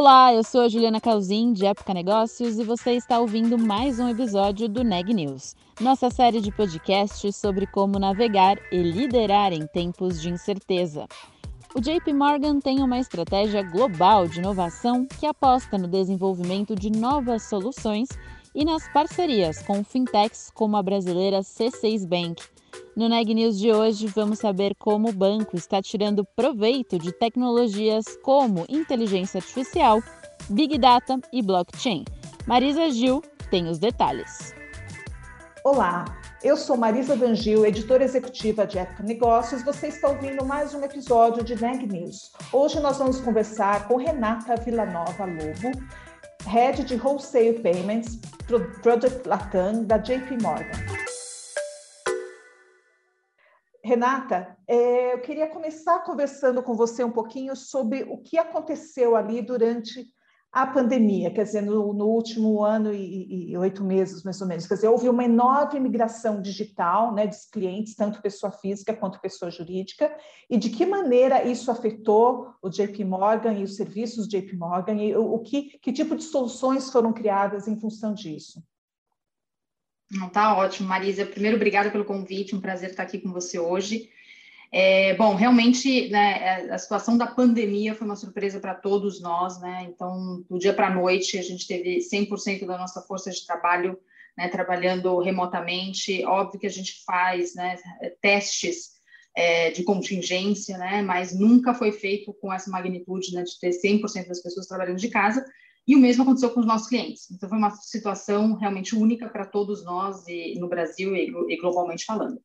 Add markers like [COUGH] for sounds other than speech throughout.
Olá, eu sou a Juliana Calzin, de Época Negócios, e você está ouvindo mais um episódio do Neg News, nossa série de podcasts sobre como navegar e liderar em tempos de incerteza. O JP Morgan tem uma estratégia global de inovação que aposta no desenvolvimento de novas soluções e nas parcerias com fintechs como a brasileira C6 Bank. No Neg News de hoje, vamos saber como o banco está tirando proveito de tecnologias como inteligência artificial, Big Data e blockchain. Marisa Gil tem os detalhes. Olá, eu sou Marisa Dangil, editora executiva de Época Negócios. Você está ouvindo mais um episódio de Neg News. Hoje nós vamos conversar com Renata Villanova Lobo, Head de Wholesale Payments, Project Latam, da JP Morgan. Renata, é, eu queria começar conversando com você um pouquinho sobre o que aconteceu ali durante a pandemia, quer dizer, no, no último ano e, e, oito meses, mais ou menos. Quer dizer, houve uma enorme migração digital né, dos clientes, tanto pessoa física quanto pessoa jurídica, e de que maneira isso afetou o JP Morgan e os serviços JP Morgan, e o, o que, que tipo de soluções foram criadas em função disso? Não, tá ótimo, Marisa. Primeiro, obrigada pelo convite, um prazer estar aqui com você hoje. É, bom, realmente, né, é, a situação da pandemia foi uma surpresa para todos nós, né? Então, do dia para a noite, a gente teve 100% da nossa força de trabalho né, trabalhando remotamente. Óbvio que a gente faz né, testes é, de contingência, né? Mas nunca foi feito com essa magnitude né, de ter 100% das pessoas trabalhando de casa. E o mesmo aconteceu com os nossos clientes. Então, foi uma situação realmente única para todos nós, e, no Brasil e, e globalmente falando.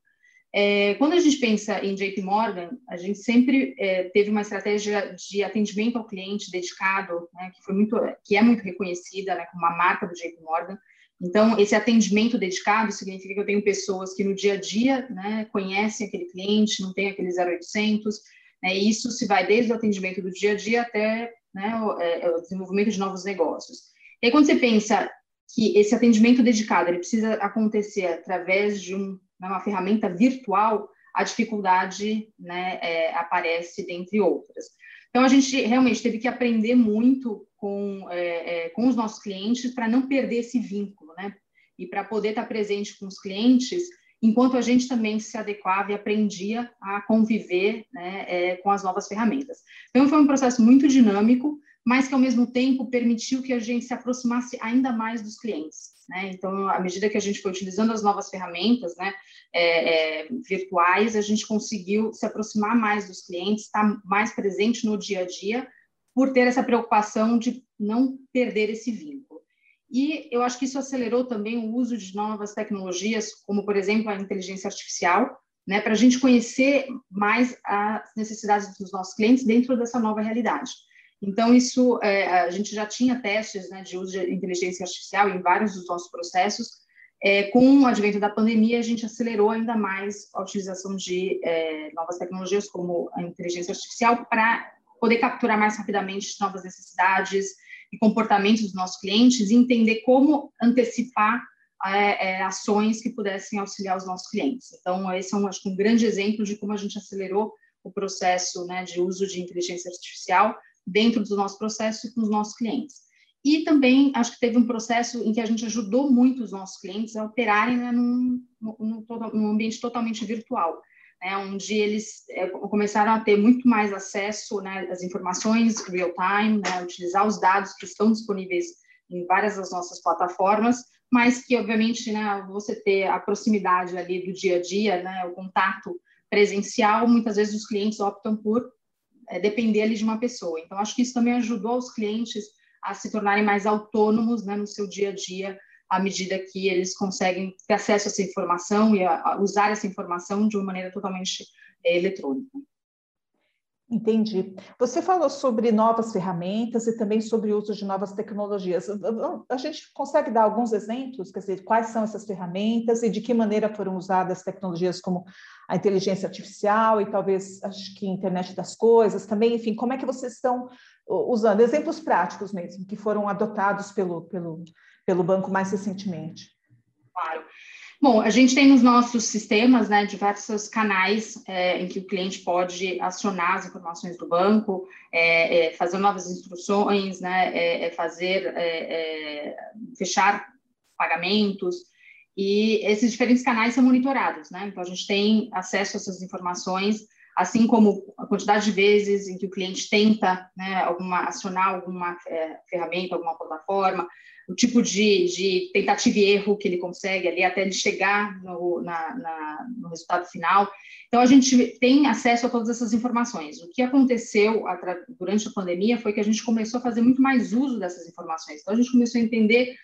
É, quando a gente pensa em JP Morgan, a gente sempre é, teve uma estratégia de atendimento ao cliente dedicado, né, que, foi muito, que é muito reconhecida né, como uma marca do JP Morgan. Então, esse atendimento dedicado significa que eu tenho pessoas que no dia a dia né, conhecem aquele cliente, não tem aquele 0800, né, e isso se vai desde o atendimento do dia a dia até né, o, é, é, o desenvolvimento de novos negócios. E aí, quando você pensa que esse atendimento dedicado ele precisa acontecer através de um, né, uma ferramenta virtual, a dificuldade né, é, aparece dentre outras. Então, a gente realmente teve que aprender muito com, é, é, com os nossos clientes para não perder esse vínculo, né? E para poder estar presente com os clientes, enquanto a gente também se adequava e aprendia a conviver né, é, com as novas ferramentas. Então, foi um processo muito dinâmico, mas que, ao mesmo tempo, permitiu que a gente se aproximasse ainda mais dos clientes. Né? Então, à medida que a gente foi utilizando as novas ferramentas né, é, é, virtuais, a gente conseguiu se aproximar mais dos clientes, estar mais presente no dia a dia, por ter essa preocupação de não perder esse vínculo. E eu acho que isso acelerou também o uso de novas tecnologias, como, por exemplo, a inteligência artificial, né, para a gente conhecer mais as necessidades dos nossos clientes dentro dessa nova realidade. Então, isso, é, a gente já tinha testes né, de uso de inteligência artificial em vários dos nossos processos. É, com o advento da pandemia, a gente acelerou ainda mais a utilização de é, novas tecnologias, como a inteligência artificial, para poder capturar mais rapidamente novas necessidades, e comportamentos dos nossos clientes e entender como antecipar é, é, ações que pudessem auxiliar os nossos clientes. Então, esse é um, acho um grande exemplo de como a gente acelerou o processo né, de uso de inteligência artificial dentro do nosso processo e com os nossos clientes. E também acho que teve um processo em que a gente ajudou muito os nossos clientes a operarem né, num, num, num ambiente totalmente virtual né, onde eles é, começaram a ter muito mais acesso né, às informações real-time, né, utilizar os dados que estão disponíveis em várias das nossas plataformas, mas que, obviamente, né, você ter a proximidade ali do dia a dia, né, o contato presencial, muitas vezes os clientes optam por é, depender ali de uma pessoa. Então, acho que isso também ajudou os clientes a se tornarem mais autônomos né, no seu dia a dia, à medida que eles conseguem ter acesso a essa informação e a, a usar essa informação de uma maneira totalmente é, eletrônica. Entendi. Você falou sobre novas ferramentas e também sobre o uso de novas tecnologias. A gente consegue dar alguns exemplos, quer dizer, quais são essas ferramentas e de que maneira foram usadas tecnologias como a inteligência artificial e talvez, acho que internet das coisas também, enfim, como é que vocês estão usando exemplos práticos mesmo, que foram adotados pelo, pelo, pelo banco mais recentemente? Claro. Bom, a gente tem nos nossos sistemas né, diversos canais é, em que o cliente pode acionar as informações do banco, é, é, fazer novas instruções, né, é, é fazer é, fechar pagamentos, e esses diferentes canais são monitorados. Né? Então, a gente tem acesso a essas informações, assim como a quantidade de vezes em que o cliente tenta né, alguma, acionar alguma ferramenta, alguma plataforma, o tipo de, de, tentativa e erro que ele consegue ali até ele chegar no, na, na, no, resultado final. Então, a gente tem acesso a todas essas informações. O que aconteceu durante a pandemia foi que a gente começou a fazer muito mais uso dessas informações. Então, a gente começou a entender,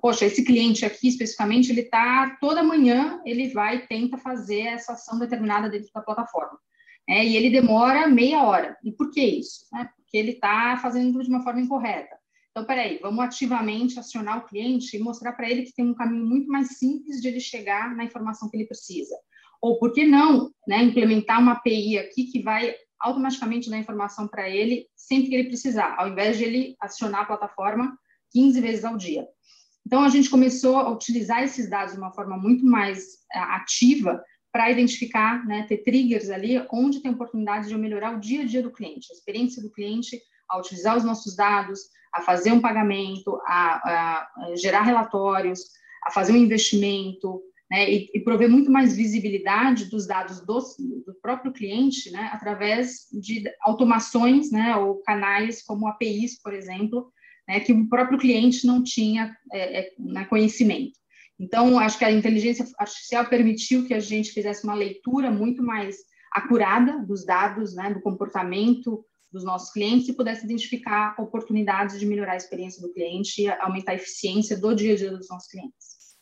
poxa, esse cliente aqui especificamente, ele está, toda manhã, ele vai tenta fazer essa ação determinada dentro da plataforma. É, e ele demora meia hora. E por que isso? É, porque ele está fazendo de uma forma incorreta. Então, peraí, vamos ativamente acionar o cliente e mostrar para ele que tem um caminho muito mais simples de ele chegar na informação que ele precisa. Ou por que não né, implementar uma API aqui que vai automaticamente dar informação para ele sempre que ele precisar, ao invés de ele acionar a plataforma 15 vezes ao dia. Então, a gente começou a utilizar esses dados de uma forma muito mais eh, ativa para identificar, né, ter triggers ali onde tem oportunidade de melhorar o dia a dia do cliente, a experiência do cliente a utilizar os nossos dados, a fazer um pagamento, a, a gerar relatórios, a fazer um investimento, né, e, e, prover muito mais visibilidade dos dados do, do próprio cliente, né, através de automações, né, ou canais como APIs, por exemplo, né, que o próprio cliente não tinha é, é, né, conhecimento. Então, acho que a inteligência artificial permitiu que a gente fizesse uma leitura muito mais acurada dos dados, né, do comportamento dos nossos clientes e pudesse identificar oportunidades de melhorar a experiência do cliente e aumentar a eficiência do dia a dia dos nossos clientes.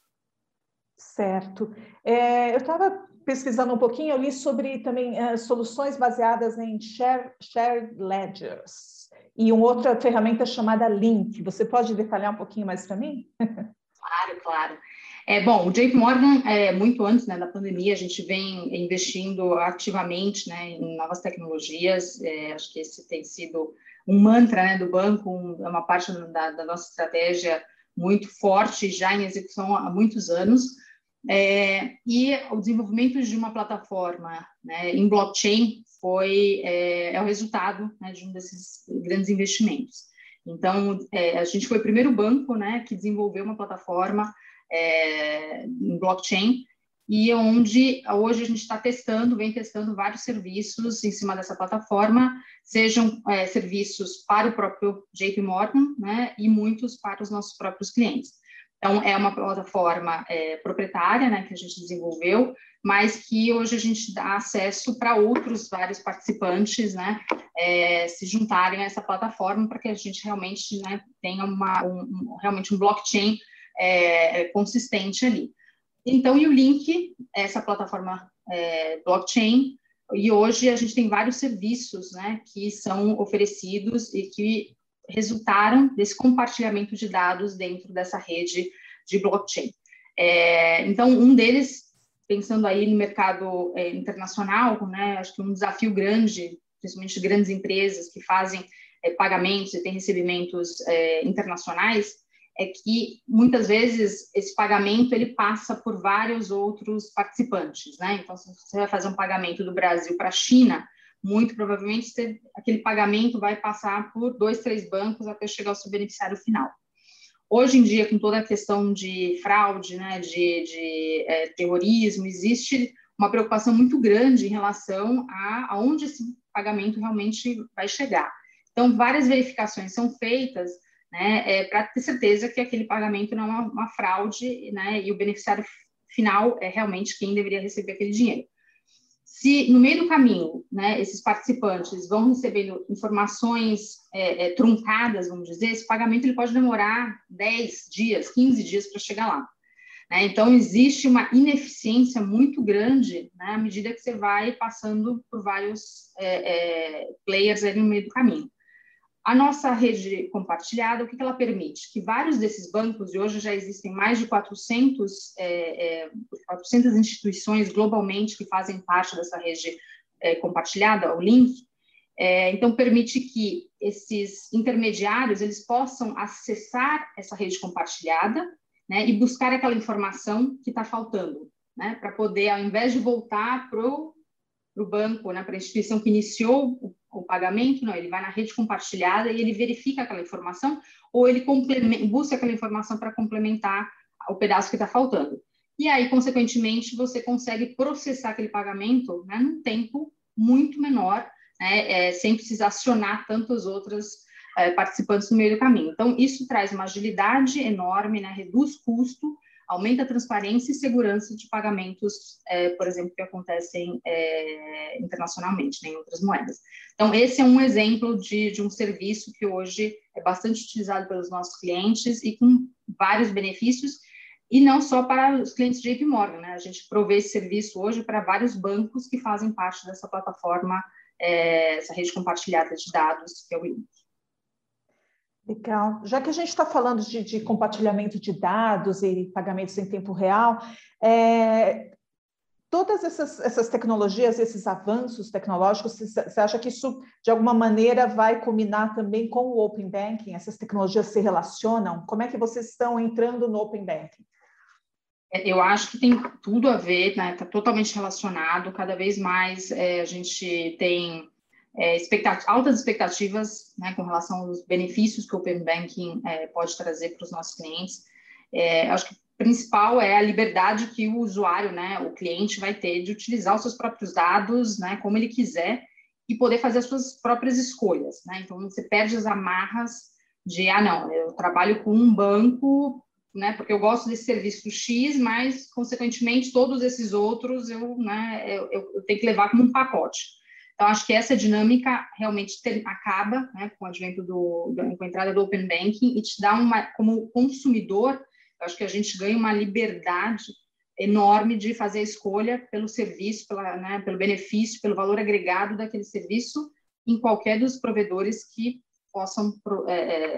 Certo. É, eu estava pesquisando um pouquinho, eu li sobre também é, soluções baseadas em share, shared ledgers e uma outra ferramenta chamada Link. Você pode detalhar um pouquinho mais para mim? [LAUGHS] Claro, claro. É, bom, o JP Morgan, é, muito antes né, da pandemia, a gente vem investindo ativamente né, em novas tecnologias. É, acho que esse tem sido um mantra né, do banco, um, é uma parte da, da, nossa estratégia muito forte, já em execução há muitos anos. É, e o desenvolvimento de uma plataforma né, em blockchain foi é, é o resultado né, de um desses grandes investimentos. Então, é, a gente foi o primeiro banco né, que desenvolveu uma plataforma é, em blockchain, e onde hoje a gente está testando, vem testando vários serviços em cima dessa plataforma, sejam é, serviços para o próprio JP Morgan, né, e muitos para os nossos próprios clientes. Então, é uma plataforma é, proprietária, né, que a gente desenvolveu, mas que hoje a gente dá acesso para outros vários participantes, né, é, se juntarem a essa plataforma para que a gente realmente né, tenha uma, um, realmente um blockchain é, é, consistente ali. Então, e o Link, essa plataforma é, blockchain, e hoje a gente tem vários serviços né, que são oferecidos e que resultaram desse compartilhamento de dados dentro dessa rede de blockchain. É, então, um deles, pensando aí no mercado é, internacional, né, acho que um desafio grande, principalmente grandes empresas que fazem é, pagamentos e têm recebimentos é, internacionais, é que muitas vezes esse pagamento ele passa por vários outros participantes, né? Então, se você vai fazer um pagamento do Brasil para a China, muito provavelmente você, aquele pagamento vai passar por dois, três bancos até chegar ao seu beneficiário final. Hoje em dia, com toda a questão de fraude, né, de, de é, terrorismo, existe uma preocupação muito grande em relação a aonde esse pagamento realmente vai chegar. Então, várias verificações são feitas né, é, para ter certeza que aquele pagamento não é uma, fraude, né, e o beneficiário final é realmente quem deveria receber aquele dinheiro. Se no meio do caminho, né, esses participantes vão recebendo informações é, é, truncadas, vamos dizer, esse pagamento ele pode demorar 10 dias, 15 dias para chegar lá. Né? Então, existe uma ineficiência muito grande né, à medida que você vai passando por vários é, é, players ali no meio do caminho. A nossa rede compartilhada, o que, ela permite? Que vários desses bancos, e hoje já existem mais de 400, é, 400 é, instituições globalmente que fazem parte dessa rede é, compartilhada, o Link, é, então permite que esses intermediários eles possam acessar essa rede compartilhada né, e buscar aquela informação que está faltando, né, para poder, ao invés de voltar para o banco, né, para a instituição que iniciou o, o, pagamento, não, ele vai na rede compartilhada e ele verifica aquela informação ou ele busca aquela informação para complementar o pedaço que está faltando. E aí, consequentemente, você consegue processar aquele pagamento né, num tempo muito menor, né, é, sem precisar acionar tantas outras é, participantes no meio do caminho. Então, isso traz uma agilidade enorme, né, reduz custo, aumenta a transparência e segurança de pagamentos, é, por exemplo, que acontecem é, internacionalmente, né, em outras moedas. Então, esse é um exemplo de, de um serviço que hoje é bastante utilizado pelos nossos clientes e com vários benefícios, e não só para os clientes de JP Morgan, né? A gente provê esse serviço hoje para vários bancos que fazem parte dessa plataforma, é, essa rede compartilhada de dados, que é o INC. Legal. Já que a gente está falando de, de, compartilhamento de dados e pagamentos em tempo real, é, todas essas, essas, tecnologias, esses avanços tecnológicos, você acha que isso, de alguma maneira, vai combinar também com o Open Banking? Essas tecnologias se relacionam? Como é que vocês estão entrando no Open Banking? É, eu acho que tem tudo a ver, está né? Tá totalmente relacionado. Cada vez mais é, a gente tem é, altas expectativas né, com relação aos benefícios que o Open Banking é, pode trazer para os nossos clientes. É, acho que o principal é a liberdade que o usuário, né, o cliente, vai ter de utilizar os seus próprios dados, né, como ele quiser, e poder fazer as suas próprias escolhas. Né? Então, você perde as amarras de, ah, não, eu trabalho com um banco, né, porque eu gosto desse serviço X, mas, consequentemente, todos esses outros eu, né, eu, eu tenho que levar como um pacote. Então, acho que essa dinâmica realmente ter, acaba né, com o advento do, do, com a entrada do Open Banking e te dá uma, como consumidor, acho que a gente ganha uma liberdade enorme de fazer a escolha pelo serviço, pela, né, pelo benefício, pelo valor agregado daquele serviço em qualquer dos provedores que possam é,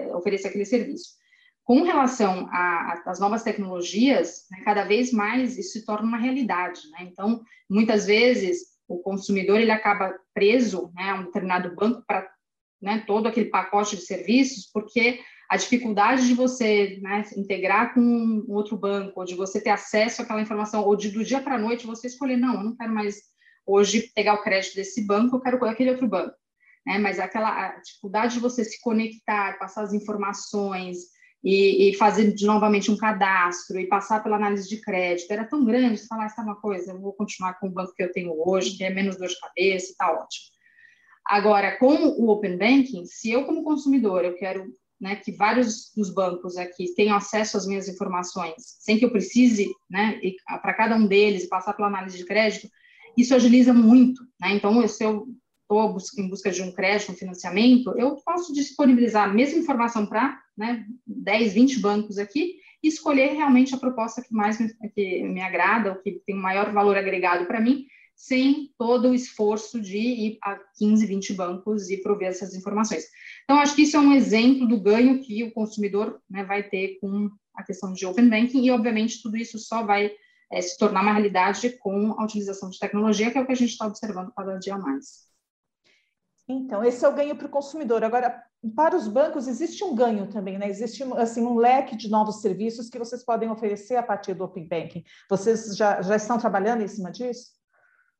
é, oferecer aquele serviço. Com relação às novas tecnologias, né, cada vez mais isso se torna uma realidade. Né? Então, muitas vezes, o consumidor ele acaba preso né, a um determinado banco para né, todo aquele pacote de serviços, porque a dificuldade de você né, integrar com um outro banco, ou de você ter acesso àquela informação, ou de do dia para a noite você escolher, não, eu não quero mais hoje pegar o crédito desse banco, eu quero aquele outro banco. Né? Mas aquela dificuldade de você se conectar, passar as informações, e, e, fazer de, novamente um cadastro e passar pela análise de crédito era tão grande, falar, ah, uma coisa, eu vou continuar com o banco que eu tenho hoje, que é menos dor de cabeça, está ótimo. Agora, com o Open Banking, se eu como consumidor, eu quero né, que vários dos bancos aqui tenham acesso às minhas informações, sem que eu precise, né, para cada um deles, passar pela análise de crédito, isso agiliza muito, né? Então, se eu estou em busca de um crédito, um financiamento, eu posso disponibilizar a mesma informação para né, 10, 20 bancos aqui e escolher realmente a proposta que mais me, que me agrada, ou que tem maior valor agregado para mim, sem todo o esforço de ir a 15, 20 bancos e prover essas informações. Então, acho que isso é um exemplo do ganho que o consumidor né, vai ter com a questão de Open Banking, e, obviamente, tudo isso só vai é, se tornar uma realidade com a utilização de tecnologia, que é o que a gente está observando cada dia mais. Então, esse é o ganho para o consumidor. Agora, para os bancos, existe um ganho também, né? Existe assim, um leque de novos serviços que vocês podem oferecer a partir do Open Banking. Vocês já, já estão trabalhando em cima disso?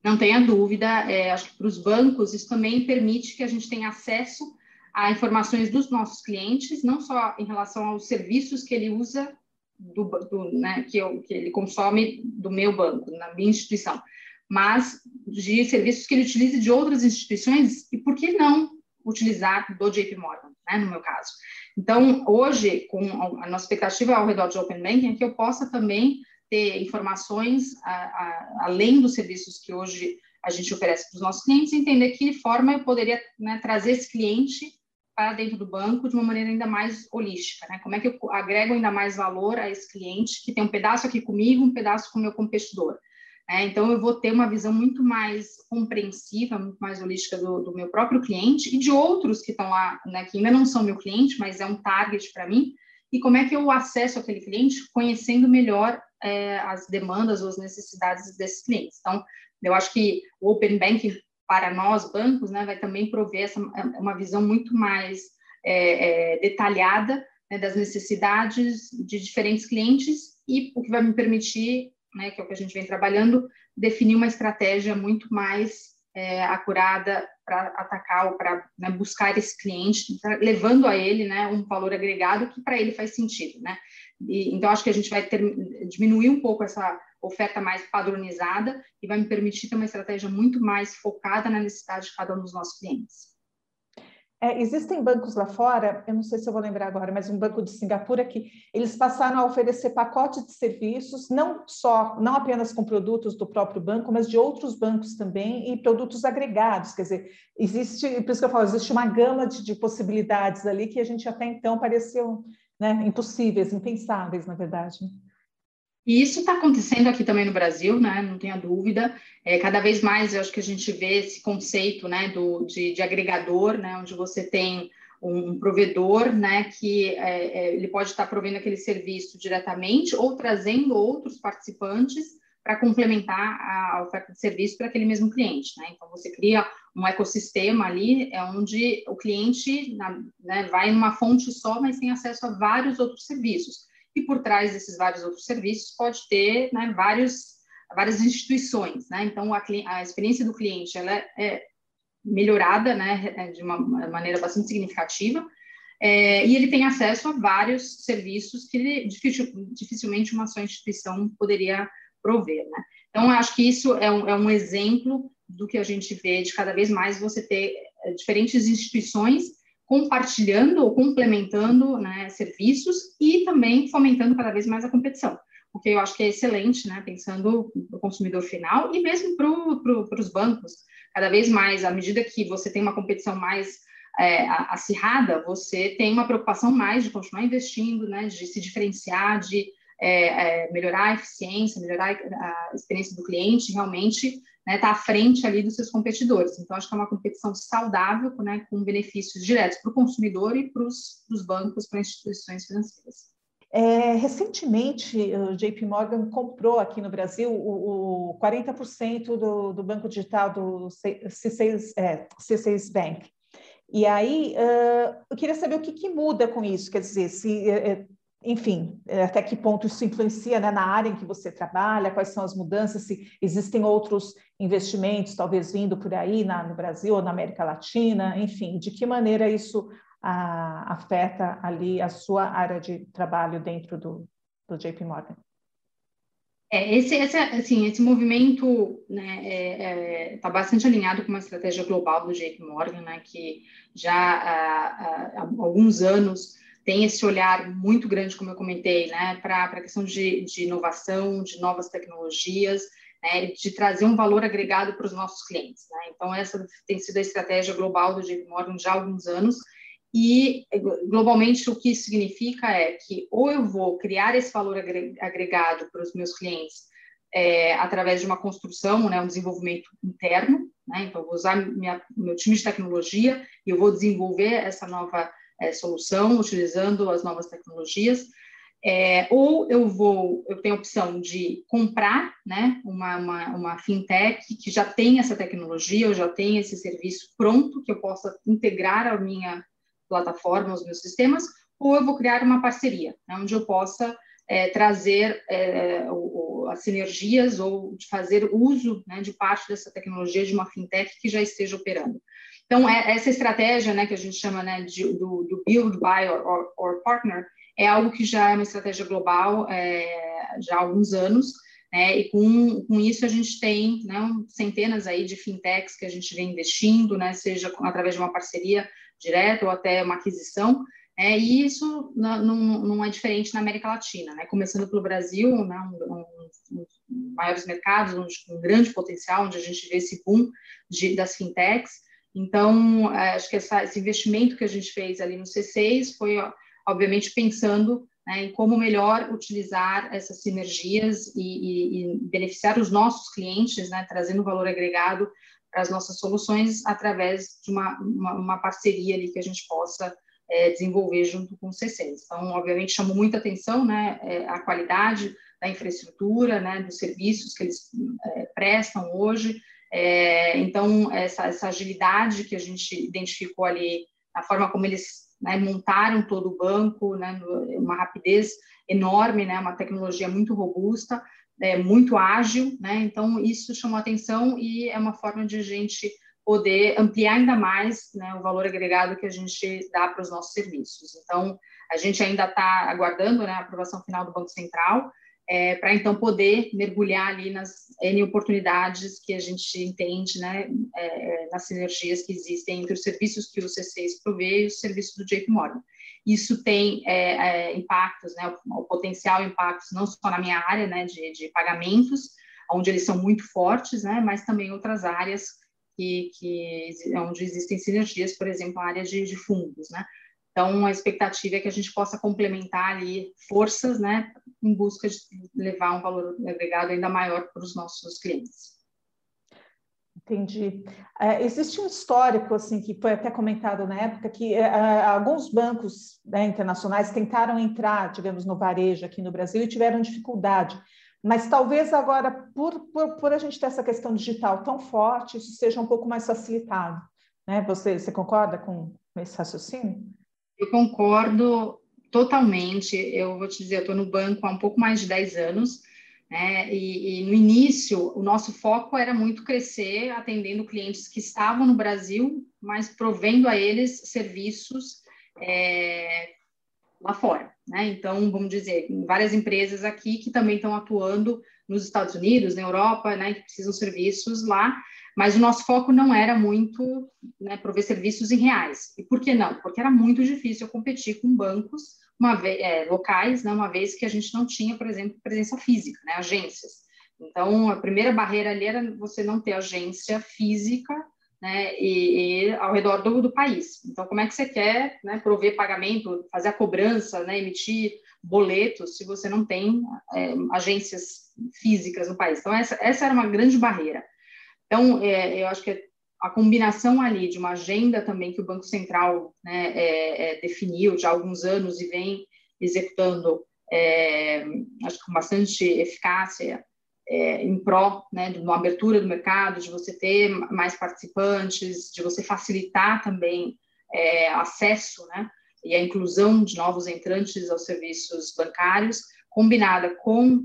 Não tenha dúvida. É, acho que para os bancos, isso também permite que a gente tenha acesso a informações dos nossos clientes, não só em relação aos serviços que ele usa, do, do né, que, eu, que ele consome do meu banco, na minha instituição, mas de serviços que ele utilize de outras instituições e por que não utilizar do JP Morgan, né, no meu caso. Então, hoje, com a nossa expectativa ao redor de Open Banking é que eu possa também ter informações a, a, além dos serviços que hoje a gente oferece para os nossos clientes, entender que forma eu poderia né, trazer esse cliente para dentro do banco de uma maneira ainda mais holística, né? Como é que eu agrego ainda mais valor a esse cliente que tem um pedaço aqui comigo, um pedaço com o meu competidor. Né? Então, eu vou ter uma visão muito mais compreensiva, muito mais holística do, do meu próprio cliente e de outros que estão lá, né, que ainda não são meu cliente, mas é um target para mim, e como é que eu acesso aquele cliente conhecendo melhor é, as demandas ou as necessidades desses clientes. Então, eu acho que o Open Banking para nós, bancos, né, vai também prover essa, uma visão muito mais é, é, detalhada né, das necessidades de diferentes clientes e o que vai me permitir, né, que é o que a gente vem trabalhando, definir uma estratégia muito mais é, acurada para atacar ou para né, buscar esse cliente, levando a ele né, um valor agregado que para ele faz sentido. Né? E, então, acho que a gente vai ter, diminuir um pouco essa oferta mais padronizada e vai me permitir ter uma estratégia muito mais focada na necessidade de cada um dos nossos clientes. É, existem bancos lá fora, eu não sei se eu vou lembrar agora, mas um banco de Singapura que eles passaram a oferecer pacotes de serviços, não só, não apenas com produtos do próprio banco, mas de outros bancos também e produtos agregados. Quer dizer, existe, por isso que eu falo, existe uma gama de, de possibilidades ali que a gente até então pareciam né, impossíveis, impensáveis, na verdade. E isso está acontecendo aqui também no Brasil, né? Não tenha dúvida. É, cada vez mais eu acho que a gente vê esse conceito, né, do, de, de agregador, né, onde você tem um provedor, né, que é, é, ele pode estar provendo aquele serviço diretamente ou trazendo outros participantes para complementar a oferta de serviço para aquele mesmo cliente, né? Então você cria um ecossistema ali, é onde o cliente né, vai numa fonte só, mas tem acesso a vários outros serviços e por trás desses vários outros serviços pode ter né, vários, várias instituições. Né? Então, a, a, experiência do cliente ela é, é melhorada né, de uma maneira bastante significativa, é, e ele tem acesso a vários serviços que ele, dificil, dificilmente uma só instituição poderia prover. Né? Então, acho que isso é um, é um exemplo do que a gente vê de cada vez mais você ter é, diferentes instituições compartilhando ou complementando né, serviços e também fomentando cada vez mais a competição, o que eu acho que é excelente, né, pensando no consumidor final e mesmo para pro, os bancos. Cada vez mais, à medida que você tem uma competição mais é, acirrada, você tem uma preocupação mais de continuar investindo, né, de se diferenciar, de é, é, melhorar a eficiência, melhorar a experiência do cliente, realmente está né, tá à frente ali dos seus competidores. Então, acho que é uma competição saudável, né, com benefícios diretos para o consumidor e para os bancos, para instituições financeiras. É, recentemente, o JP Morgan comprou aqui no Brasil o, o 40% do, do, banco digital do C6, é, C6 Bank. E aí, uh, eu queria saber o que, que, muda com isso, quer dizer, se é, enfim, é, até que ponto isso influencia né, na área em que você trabalha, quais são as mudanças, se existem outros investimentos, talvez vindo por aí na, no Brasil ou na América Latina, enfim, de que maneira isso a, afeta ali a sua área de trabalho dentro do, do JP Morgan? É, esse, esse, assim, esse movimento está né, é, é, tá bastante alinhado com uma estratégia global do JP Morgan, né, que já há, há alguns anos tem esse olhar muito grande, como eu comentei, né, para a questão de, de, inovação, de novas tecnologias, né, de trazer um valor agregado para os nossos clientes. Né? Então, essa tem sido a estratégia global do JP Morgan já há alguns anos, e globalmente o que isso significa é que ou eu vou criar esse valor agregado para os meus clientes é, através de uma construção, né, um desenvolvimento interno, né, então eu vou usar minha, meu time de tecnologia e eu vou desenvolver essa nova é, solução utilizando as novas tecnologias, é, ou eu vou, eu tenho a opção de comprar, né, uma, uma, uma, fintech que já tem essa tecnologia, eu já tenho esse serviço pronto que eu possa integrar a minha plataforma, os meus sistemas, ou eu vou criar uma parceria, né, onde eu possa é, trazer é, o, as sinergias ou de fazer uso né, de parte dessa tecnologia de uma fintech que já esteja operando. Então, é, essa estratégia, né, que a gente chama né, de, do, do, build, buy or, or, partner, é algo que já é uma estratégia global é, já há alguns anos, né, e com, com isso a gente tem né, centenas aí de fintechs que a gente vem investindo, né, seja através de uma parceria direta ou até uma aquisição, é, e isso não, não, não, é diferente na América Latina, né? começando pelo Brasil, né? um, um, um, maiores mercados, um grande potencial, onde a gente vê esse boom de, das fintechs, Então, é, acho que essa, esse investimento que a gente fez ali no C6 foi, obviamente, pensando né, em como melhor utilizar essas sinergias e, e, e beneficiar os nossos clientes, né, trazendo valor agregado para as nossas soluções através de uma, uma, uma, parceria ali que a gente possa é, desenvolver junto com o C6. Então, obviamente, chamou muita atenção né, é, a qualidade da infraestrutura, né, dos serviços que eles é, prestam hoje. É, então, essa, essa agilidade que a gente identificou ali, a forma como eles né, montaram todo o banco, né, uma rapidez enorme, né, uma tecnologia muito robusta, é, muito ágil, né, então isso chamou atenção e é uma forma de a gente poder ampliar ainda mais né, o valor agregado que a gente dá para os nossos serviços. Então, a gente ainda está aguardando né, a aprovação final do Banco Central, é, para então poder mergulhar ali nas N oportunidades que a gente entende, né, é, nas sinergias que existem entre os serviços que o C6 provê e os serviços do JP Morgan. Isso tem é, é, impactos, né, o, o, potencial impactos não só na minha área, né, de, de pagamentos, onde eles são muito fortes, né, mas também outras áreas que, que onde existem sinergias, por exemplo, a área de, de fundos, né. Então, a expectativa é que a gente possa complementar ali forças, né, em busca de levar um valor agregado ainda maior para os nossos clientes. Entendi. É, existe um histórico, assim, que foi até comentado na época, que é, alguns bancos né, internacionais tentaram entrar, digamos, no varejo aqui no Brasil e tiveram dificuldade. Mas talvez agora, por, por, por a gente ter essa questão digital tão forte, isso seja um pouco mais facilitado. Né? Você, você concorda com esse raciocínio? Eu concordo totalmente. Eu vou te dizer, eu estou no banco há um pouco mais de 10 anos, né? E, e, no início, o nosso foco era muito crescer atendendo clientes que estavam no Brasil, mas provendo a eles serviços é, lá fora, né? Então, vamos dizer, várias empresas aqui que também estão atuando nos Estados Unidos, na Europa, né? Que precisam serviços lá, mas o nosso foco não era muito né, prover serviços em reais. E por que não? Porque era muito difícil competir com bancos uma vez, é, locais, né, uma vez que a gente não tinha, por exemplo, presença física, né, agências. Então, a primeira barreira ali era você não ter agência física né, e, e ao redor do, do, país. Então, como é que você quer né, prover pagamento, fazer a cobrança, né, emitir boletos, se você não tem é, agências físicas no país? Então, essa, essa era uma grande barreira. Então, é, eu acho que a combinação ali de uma agenda também que o Banco Central né, é, é, definiu já há alguns anos e vem executando, é, acho que com bastante eficácia, é, em pró né, de uma abertura do mercado, de você ter mais participantes, de você facilitar também é, acesso né, e a inclusão de novos entrantes aos serviços bancários, combinada com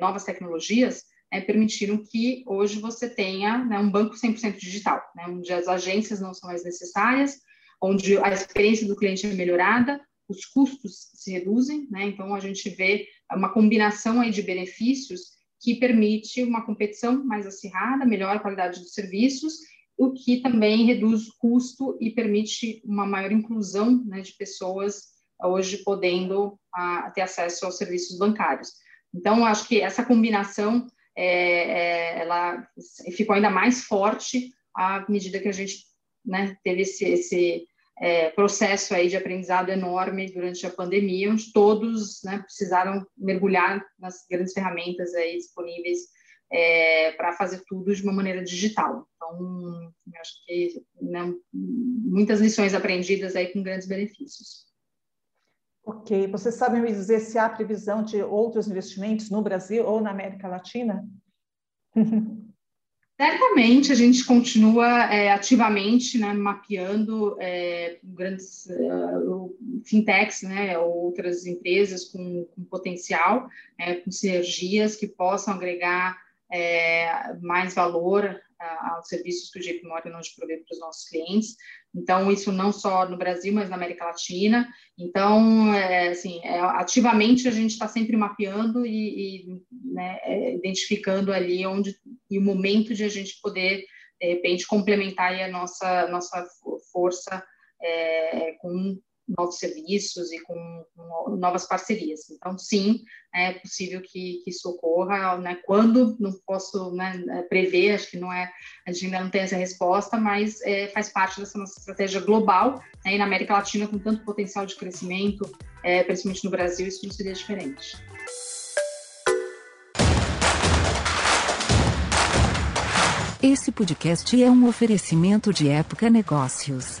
novas tecnologias, é, permitiram que hoje você tenha né, um banco 100% digital, né, onde as agências não são mais necessárias, onde a experiência do cliente é melhorada, os custos se reduzem, né, então a gente vê uma combinação aí de benefícios que permite uma competição mais acirrada, melhor qualidade dos serviços, o que também reduz o custo e permite uma maior inclusão né, de pessoas hoje podendo a, ter acesso aos serviços bancários. Então, acho que essa combinação é, é, ela ficou ainda mais forte à medida que a gente né, teve esse, esse é, processo aí de aprendizado enorme durante a pandemia, onde todos né, precisaram mergulhar nas grandes ferramentas aí disponíveis é, para fazer tudo de uma maneira digital. Então, acho que né, muitas lições aprendidas aí com grandes benefícios. Ok. Você sabe me dizer se há previsão de outros investimentos no Brasil ou na América Latina? [LAUGHS] Certamente a gente continua é, ativamente né, mapeando é, grandes uh, fintechs, né, outras empresas com, com potencial, é, com sinergias que possam agregar é, mais valor aos serviços que o JP Morgan hoje provê para os nossos clientes. Então, isso não só no Brasil, mas na América Latina. Então, é, assim, é, ativamente a gente está sempre mapeando e, e né, é, identificando ali onde e o momento de a gente poder, de repente, complementar a nossa, nossa força é, com novos serviços e com, novas parcerias. Então, sim, é possível que, que isso ocorra, né? Quando, não posso né, prever, acho que não é, a gente ainda não tem essa resposta, mas é, faz parte dessa nossa estratégia global, né? e na América Latina, com tanto potencial de crescimento, é, principalmente no Brasil, isso não seria diferente. Esse podcast é um oferecimento de Época Negócios.